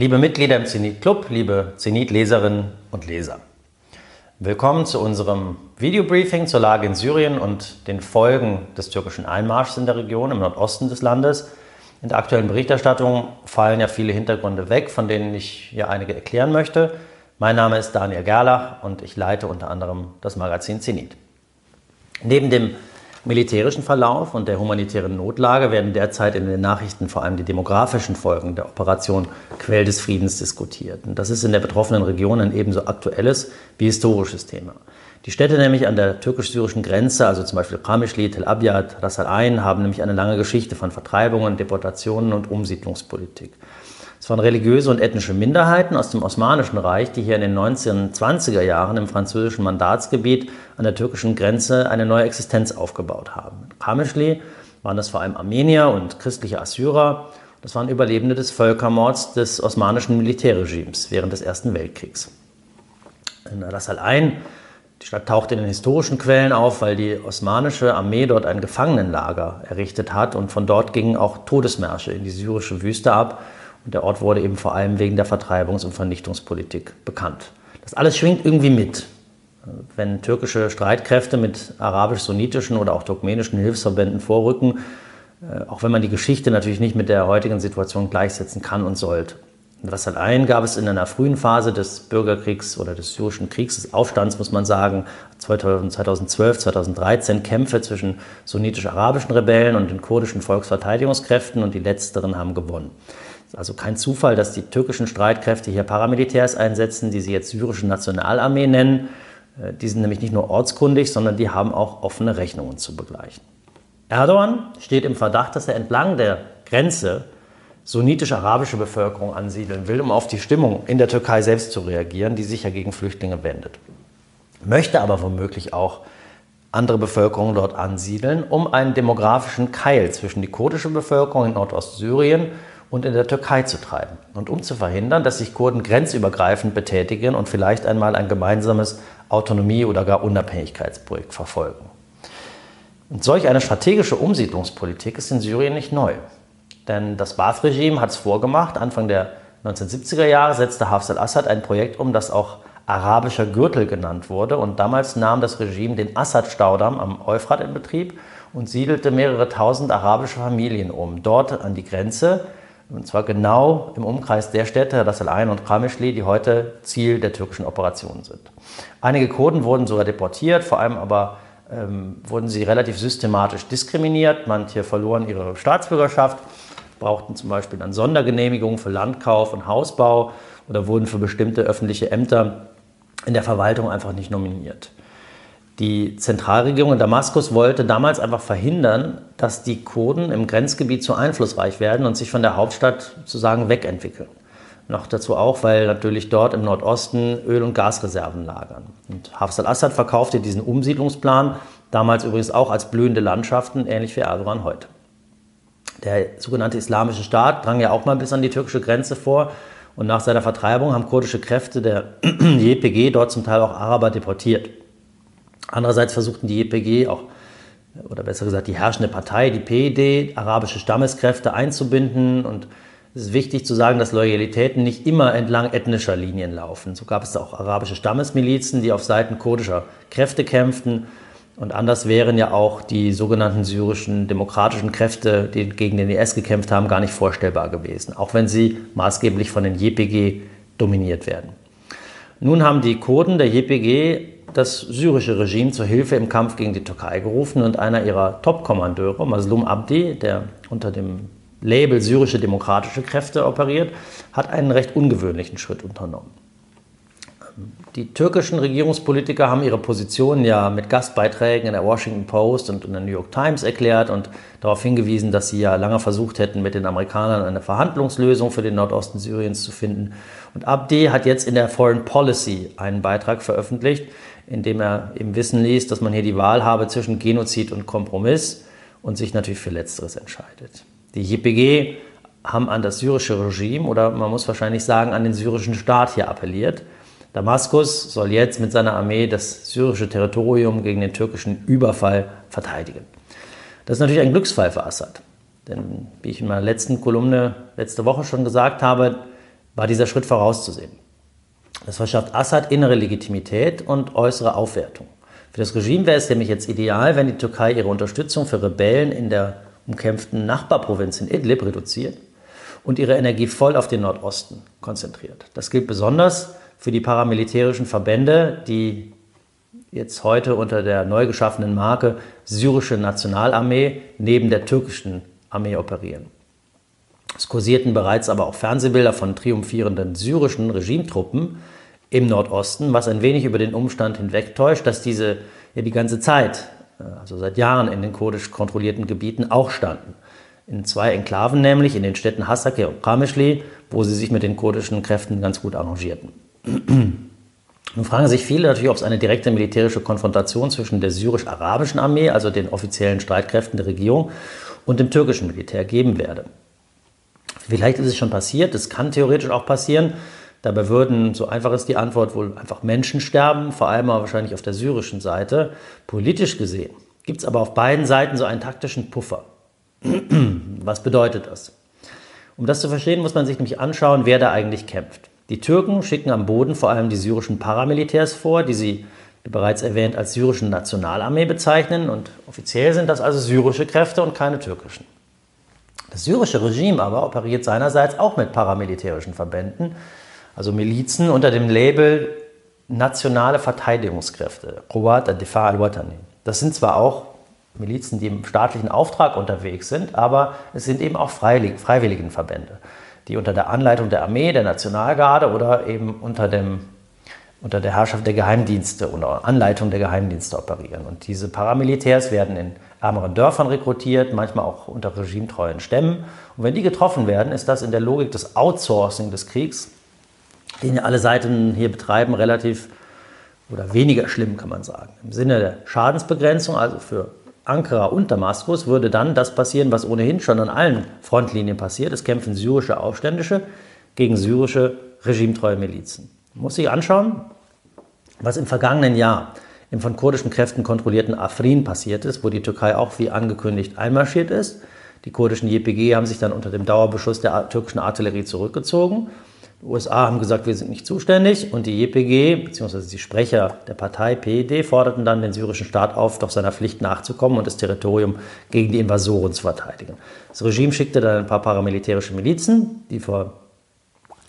Liebe Mitglieder im Zenit Club, liebe Zenit-Leserinnen und Leser. Willkommen zu unserem Videobriefing zur Lage in Syrien und den Folgen des türkischen Einmarschs in der Region im Nordosten des Landes. In der aktuellen Berichterstattung fallen ja viele Hintergründe weg, von denen ich hier einige erklären möchte. Mein Name ist Daniel Gerlach und ich leite unter anderem das Magazin Zenit. Neben dem militärischen Verlauf und der humanitären Notlage werden derzeit in den Nachrichten vor allem die demografischen Folgen der Operation Quell des Friedens diskutiert. Und das ist in der betroffenen Region ein ebenso aktuelles wie historisches Thema. Die Städte nämlich an der türkisch-syrischen Grenze, also zum Beispiel Qamishli, Tel Abyad, Ras Al Ain, haben nämlich eine lange Geschichte von Vertreibungen, Deportationen und Umsiedlungspolitik. Es waren religiöse und ethnische Minderheiten aus dem Osmanischen Reich, die hier in den 1920er Jahren im französischen Mandatsgebiet an der türkischen Grenze eine neue Existenz aufgebaut haben. In Qamishli waren das vor allem Armenier und christliche Assyrer. Das waren Überlebende des Völkermords des osmanischen Militärregimes während des Ersten Weltkriegs. In Ras Al Ain, die Stadt taucht in den historischen Quellen auf, weil die osmanische Armee dort ein Gefangenenlager errichtet hat und von dort gingen auch Todesmärsche in die syrische Wüste ab und der Ort wurde eben vor allem wegen der Vertreibungs- und Vernichtungspolitik bekannt. Das alles schwingt irgendwie mit. Wenn türkische Streitkräfte mit arabisch-sunnitischen oder auch turkmenischen Hilfsverbänden vorrücken, äh, auch wenn man die Geschichte natürlich nicht mit der heutigen Situation gleichsetzen kann und sollte. In Ras Al gab es in einer frühen Phase des Bürgerkriegs oder des syrischen Kriegs, des Aufstands, muss man sagen, 2012, 2013 Kämpfe zwischen sunnitisch-arabischen Rebellen und den kurdischen Volksverteidigungskräften und die letzteren haben gewonnen. Es ist also kein Zufall, dass die türkischen Streitkräfte hier Paramilitärs einsetzen, die sie jetzt syrische Nationalarmee nennen. Äh, die sind nämlich nicht nur ortskundig, sondern die haben auch offene Rechnungen zu begleichen. Erdogan steht im Verdacht, dass er entlang der Grenze sunnitisch-arabische Bevölkerung ansiedeln will, um auf die Stimmung in der Türkei selbst zu reagieren, die sich ja gegen Flüchtlinge wendet. Möchte aber womöglich auch andere Bevölkerung dort ansiedeln, um einen demografischen Keil zwischen die kurdische Bevölkerung in Nordostsyrien und in der Türkei zu treiben. Und um zu verhindern, dass sich Kurden grenzübergreifend betätigen und vielleicht einmal ein gemeinsames Autonomie- oder gar Unabhängigkeitsprojekt verfolgen. Und solch eine strategische Umsiedlungspolitik ist in Syrien nicht neu. Denn das Baath-Regime hat es vorgemacht. Anfang der 1970er Jahre setzte Hafez al-Assad ein Projekt um, das auch arabischer Gürtel genannt wurde. Und damals nahm das Regime den Assad-Staudamm am Euphrat in Betrieb und siedelte mehrere tausend arabische Familien um. Dort an die Grenze und zwar genau im Umkreis der Städte, Ras Al Ain und Qamishli, die heute Ziel der türkischen Operationen sind. Einige Kurden wurden sogar deportiert, vor allem aber ähm, wurden sie relativ systematisch diskriminiert. Manche verloren ihre Staatsbürgerschaft, brauchten zum Beispiel dann Sondergenehmigungen für Landkauf und Hausbau oder wurden für bestimmte öffentliche Ämter in der Verwaltung einfach nicht nominiert. Die Zentralregierung in Damaskus wollte damals einfach verhindern, dass die Kurden im Grenzgebiet zu einflussreich werden und sich von der Hauptstadt sozusagen wegentwickeln. Noch dazu auch, weil natürlich dort im Nordosten Öl- und Gasreserven lagern. Und Hafez al-Assad verkaufte diesen Umsiedlungsplan, damals übrigens auch als blühende Landschaften, ähnlich wie Erdogan heute. Der sogenannte Islamische Staat drang ja auch mal bis an die türkische Grenze vor und nach seiner Vertreibung haben kurdische Kräfte der JPG dort zum Teil auch Araber deportiert. Andererseits versuchten die YPG auch, oder besser gesagt die herrschende Partei, die PED, arabische Stammeskräfte einzubinden. Und es ist wichtig zu sagen, dass Loyalitäten nicht immer entlang ethnischer Linien laufen. So gab es auch arabische Stammesmilizen, die auf Seiten kurdischer Kräfte kämpften. Und anders wären ja auch die sogenannten syrischen demokratischen Kräfte, die gegen den IS gekämpft haben, gar nicht vorstellbar gewesen, auch wenn sie maßgeblich von den JPG dominiert werden. Nun haben die Kurden der JPG das syrische Regime zur Hilfe im Kampf gegen die Türkei gerufen und einer ihrer Top-Kommandeure, Maslum Abdi, der unter dem Label syrische demokratische Kräfte operiert, hat einen recht ungewöhnlichen Schritt unternommen. Die türkischen Regierungspolitiker haben ihre Position ja mit Gastbeiträgen in der Washington Post und in der New York Times erklärt und darauf hingewiesen, dass sie ja lange versucht hätten, mit den Amerikanern eine Verhandlungslösung für den Nordosten Syriens zu finden. Und Abdi hat jetzt in der Foreign Policy einen Beitrag veröffentlicht, indem er eben wissen ließ, dass man hier die Wahl habe zwischen Genozid und Kompromiss und sich natürlich für Letzteres entscheidet. Die JPG haben an das syrische Regime oder man muss wahrscheinlich sagen an den syrischen Staat hier appelliert. Damaskus soll jetzt mit seiner Armee das syrische Territorium gegen den türkischen Überfall verteidigen. Das ist natürlich ein Glücksfall für Assad. Denn wie ich in meiner letzten Kolumne letzte Woche schon gesagt habe, war dieser Schritt vorauszusehen. Das verschafft Assad innere Legitimität und äußere Aufwertung. Für das Regime wäre es nämlich jetzt ideal, wenn die Türkei ihre Unterstützung für Rebellen in der umkämpften Nachbarprovinz in Idlib reduziert und ihre Energie voll auf den Nordosten konzentriert. Das gilt besonders für die paramilitärischen Verbände, die jetzt heute unter der neu geschaffenen Marke Syrische Nationalarmee neben der türkischen Armee operieren. Es kursierten bereits aber auch Fernsehbilder von triumphierenden syrischen Regimetruppen im Nordosten, was ein wenig über den Umstand hinwegtäuscht, dass diese ja die ganze Zeit, äh, also seit Jahren in den kurdisch kontrollierten Gebieten auch standen. In zwei Enklaven nämlich, in den Städten Hasake und Qamishli, wo sie sich mit den kurdischen Kräften ganz gut arrangierten. Nun fragen sich viele natürlich, ob es eine direkte militärische Konfrontation zwischen der syrisch-arabischen Armee, also den offiziellen Streitkräften der Regierung, und dem türkischen Militär geben werde. Vielleicht ist es schon passiert, es kann theoretisch auch passieren. Dabei würden, so einfach ist die Antwort, wohl einfach Menschen sterben, vor allem aber wahrscheinlich auf der syrischen Seite. Politisch gesehen gibt es aber auf beiden Seiten so einen taktischen Puffer. Was bedeutet das? Um das zu verstehen, muss man sich nämlich anschauen, wer da eigentlich kämpft. Die Türken schicken am Boden vor allem die syrischen Paramilitärs vor, die sie, wie bereits erwähnt, als syrische Nationalarmee bezeichnen. Und offiziell sind das also syrische Kräfte und keine türkischen. Das syrische Regime aber operiert seinerseits auch mit paramilitärischen Verbänden, also Milizen unter dem Label Nationale Verteidigungskräfte, Quwat al-Difa al-Watani. Das sind zwar auch Milizen, die im staatlichen Auftrag unterwegs sind, aber es sind eben auch freiwilligen Verbände, die unter der Anleitung der Armee, der Nationalgarde oder eben unter, dem, unter der Herrschaft der Geheimdienste oder Anleitung der Geheimdienste operieren. Und diese Paramilitärs werden in ärmeren Dörfern rekrutiert, manchmal auch unter regimetreuen Stämmen. Und wenn die getroffen werden, ist das in der Logik des Outsourcing des Kriegs, den alle Seiten hier betreiben, relativ oder weniger schlimm, kann man sagen. Im Sinne der Schadensbegrenzung, also für Ankara und Damaskus, würde dann das passieren, was ohnehin schon an allen Frontlinien passiert. Es kämpfen syrische Aufständische gegen syrische regimetreue Milizen. Man muss sich anschauen, was im vergangenen Jahr im von kurdischen Kräften kontrollierten Afrin passiert ist, wo die Türkei auch wie angekündigt einmarschiert ist. Die kurdischen JPG haben sich dann unter dem Dauerbeschuss der türkischen Artillerie zurückgezogen. Die USA haben gesagt, wir sind nicht zuständig und die JPG bzw. die Sprecher der Partei PED forderten dann den syrischen Staat auf, doch seiner Pflicht nachzukommen und das Territorium gegen die Invasoren zu verteidigen. Das Regime schickte dann ein paar paramilitärische Milizen, die vor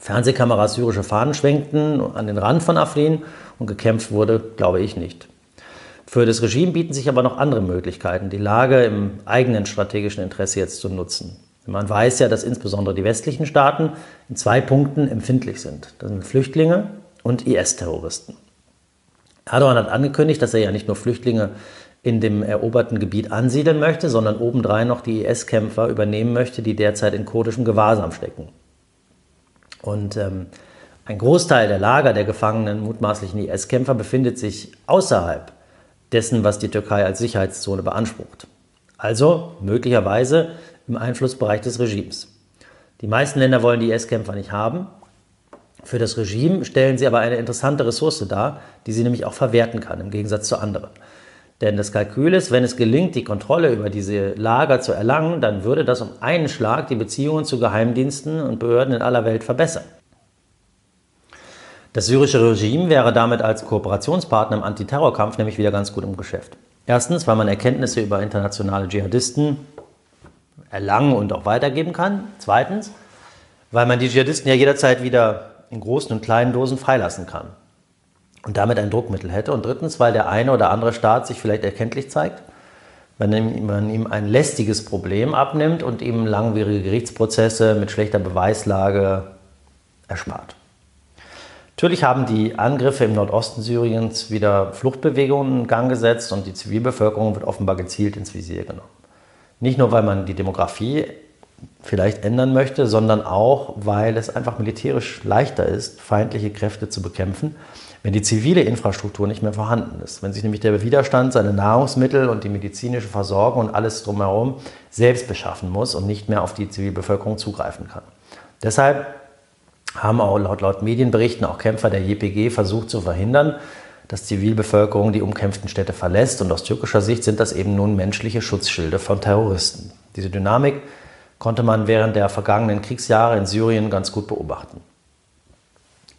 Fernsehkameras syrische Fahnen schwenkten an den Rand von Afrin und gekämpft wurde, glaube ich nicht. Für das Regime bieten sich aber noch andere Möglichkeiten, die Lage im eigenen strategischen Interesse jetzt zu nutzen. Man weiß ja, dass insbesondere die westlichen Staaten in zwei Punkten empfindlich sind. Das sind Flüchtlinge und IS-Terroristen. Erdogan hat angekündigt, dass er ja nicht nur Flüchtlinge in dem eroberten Gebiet ansiedeln möchte, sondern obendrein noch die IS-Kämpfer übernehmen möchte, die derzeit in kurdischem Gewahrsam stecken. Und ähm, ein Großteil der Lager der gefangenen mutmaßlichen IS-Kämpfer befindet sich außerhalb dessen, was die Türkei als Sicherheitszone beansprucht. Also möglicherweise im Einflussbereich des Regimes. Die meisten Länder wollen die IS-Kämpfer nicht haben. Für das Regime stellen sie aber eine interessante Ressource dar, die sie nämlich auch verwerten kann, im Gegensatz zu anderen. Denn das Kalkül ist, wenn es gelingt, die Kontrolle über diese Lager zu erlangen, dann würde das um einen Schlag die Beziehungen zu Geheimdiensten und Behörden in aller Welt verbessern. Das syrische Regime wäre damit als Kooperationspartner im Antiterrorkampf nämlich wieder ganz gut im Geschäft. Erstens, weil man Erkenntnisse über internationale Dschihadisten erlangen und auch weitergeben kann. Zweitens, weil man die Dschihadisten ja jederzeit wieder in großen und kleinen Dosen freilassen kann und damit ein Druckmittel hätte. Und drittens, weil der eine oder andere Staat sich vielleicht erkenntlich zeigt, wenn man ihm ein lästiges Problem abnimmt und ihm langwierige Gerichtsprozesse mit schlechter Beweislage erspart. Natürlich haben die Angriffe im Nordosten Syriens wieder Fluchtbewegungen in Gang gesetzt und die Zivilbevölkerung wird offenbar gezielt ins Visier genommen. Nicht nur, weil man die Demografie vielleicht ändern möchte, sondern auch, weil es einfach militärisch leichter ist, feindliche Kräfte zu bekämpfen, wenn die zivile Infrastruktur nicht mehr vorhanden ist. Wenn sich nämlich der Widerstand seine Nahrungsmittel und die medizinische Versorgung und alles drumherum selbst beschaffen muss und nicht mehr auf die Zivilbevölkerung zugreifen kann. Deshalb haben auch laut, laut Medienberichten auch Kämpfer der JPG versucht zu verhindern, dass Zivilbevölkerung die umkämpften Städte verlässt. Und aus türkischer Sicht sind das eben nun menschliche Schutzschilde von Terroristen. Diese Dynamik konnte man während der vergangenen Kriegsjahre in Syrien ganz gut beobachten.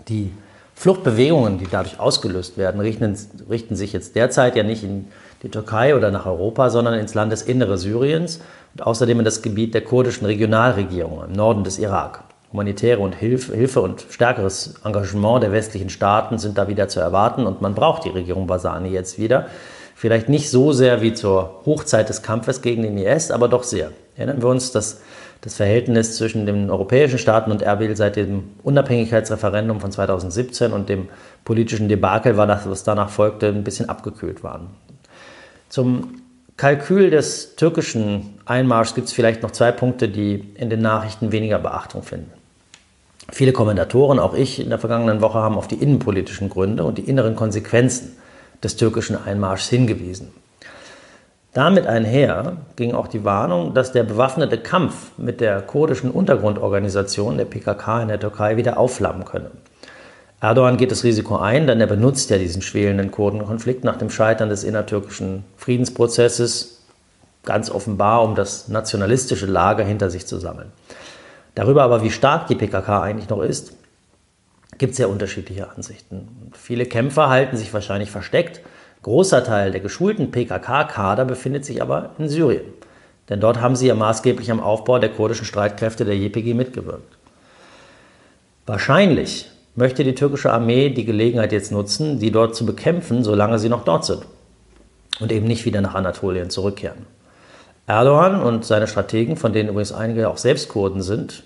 Die Fluchtbewegungen, die dadurch ausgelöst werden, richten, richten, sich jetzt derzeit ja nicht in die Türkei oder nach Europa, sondern ins Landesinnere Syriens und außerdem in das Gebiet der kurdischen Regionalregierung im Norden des Irak. Humanitäre und Hilfe, Hilfe und stärkeres Engagement der westlichen Staaten sind da wieder zu erwarten und man braucht die Regierung Basani jetzt wieder. Vielleicht nicht so sehr wie zur Hochzeit des Kampfes gegen den IS, aber doch sehr. Erinnern wir uns, dass das Verhältnis zwischen den europäischen Staaten und Erbil seit dem Unabhängigkeitsreferendum von 2017 und dem politischen Debakel, was danach folgte, ein bisschen abgekühlt waren. Zum Kalkül des türkischen Einmarschs gibt es vielleicht noch zwei Punkte, die in den Nachrichten weniger Beachtung finden. Viele Kommentatoren, auch ich in der vergangenen Woche, haben auf die innenpolitischen Gründe und die inneren Konsequenzen des türkischen Einmarschs hingewiesen. Damit einher ging auch die Warnung, dass der bewaffnete Kampf mit der kurdischen Untergrundorganisation der PKK in der Türkei wieder aufflammen könne. Erdogan geht das Risiko ein, denn er benutzt ja diesen schwelenden Kurdenkonflikt nach dem Scheitern des innertürkischen Friedensprozesses ganz offenbar, um das nationalistische Lager hinter sich zu sammeln. Darüber aber, wie stark die PKK eigentlich noch ist, gibt es ja unterschiedliche Ansichten. Viele Kämpfer halten sich wahrscheinlich versteckt Großer Teil der geschulten PKK-Kader befindet sich aber in Syrien. Denn dort haben sie ja maßgeblich am Aufbau der kurdischen Streitkräfte der JPG mitgewirkt. Wahrscheinlich möchte die türkische Armee die Gelegenheit jetzt nutzen, die dort zu bekämpfen, solange sie noch dort sind und eben nicht wieder nach Anatolien zurückkehren. Erdogan und seine Strategen, von denen übrigens einige auch selbst Kurden sind,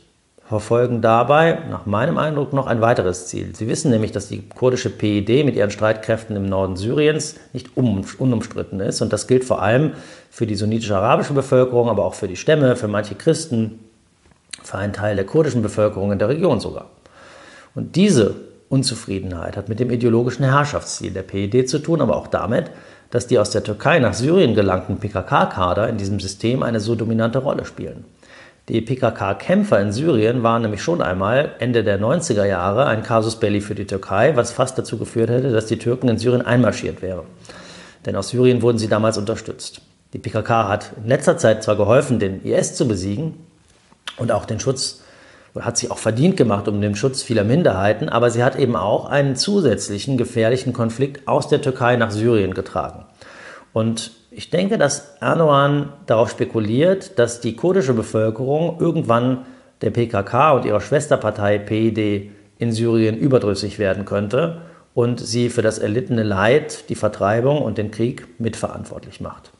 verfolgen dabei nach meinem Eindruck noch ein weiteres Ziel. Sie wissen nämlich, dass die kurdische PID mit ihren Streitkräften im Norden Syriens nicht unumstritten ist. Und das gilt vor allem für die sunnitische-arabische Bevölkerung, aber auch für die Stämme, für manche Christen, für einen Teil der kurdischen Bevölkerung in der Region sogar. Und diese Unzufriedenheit hat mit dem ideologischen Herrschaftsziel der PID zu tun, aber auch damit, dass die aus der Türkei nach Syrien gelangten PKK-Kader in diesem System eine so dominante Rolle spielen. Die PKK-Kämpfer in Syrien waren nämlich schon einmal Ende der 90er Jahre ein Casus belli für die Türkei, was fast dazu geführt hätte, dass die Türken in Syrien einmarschiert wären. Denn aus Syrien wurden sie damals unterstützt. Die PKK hat in letzter Zeit zwar geholfen, den IS zu besiegen und auch den Schutz, hat sich auch verdient gemacht um den Schutz vieler Minderheiten, aber sie hat eben auch einen zusätzlichen gefährlichen Konflikt aus der Türkei nach Syrien getragen. Und ich denke, dass Erdogan darauf spekuliert, dass die kurdische Bevölkerung irgendwann der PKK und ihrer Schwesterpartei PID in Syrien überdrüssig werden könnte und sie für das erlittene Leid, die Vertreibung und den Krieg mitverantwortlich macht.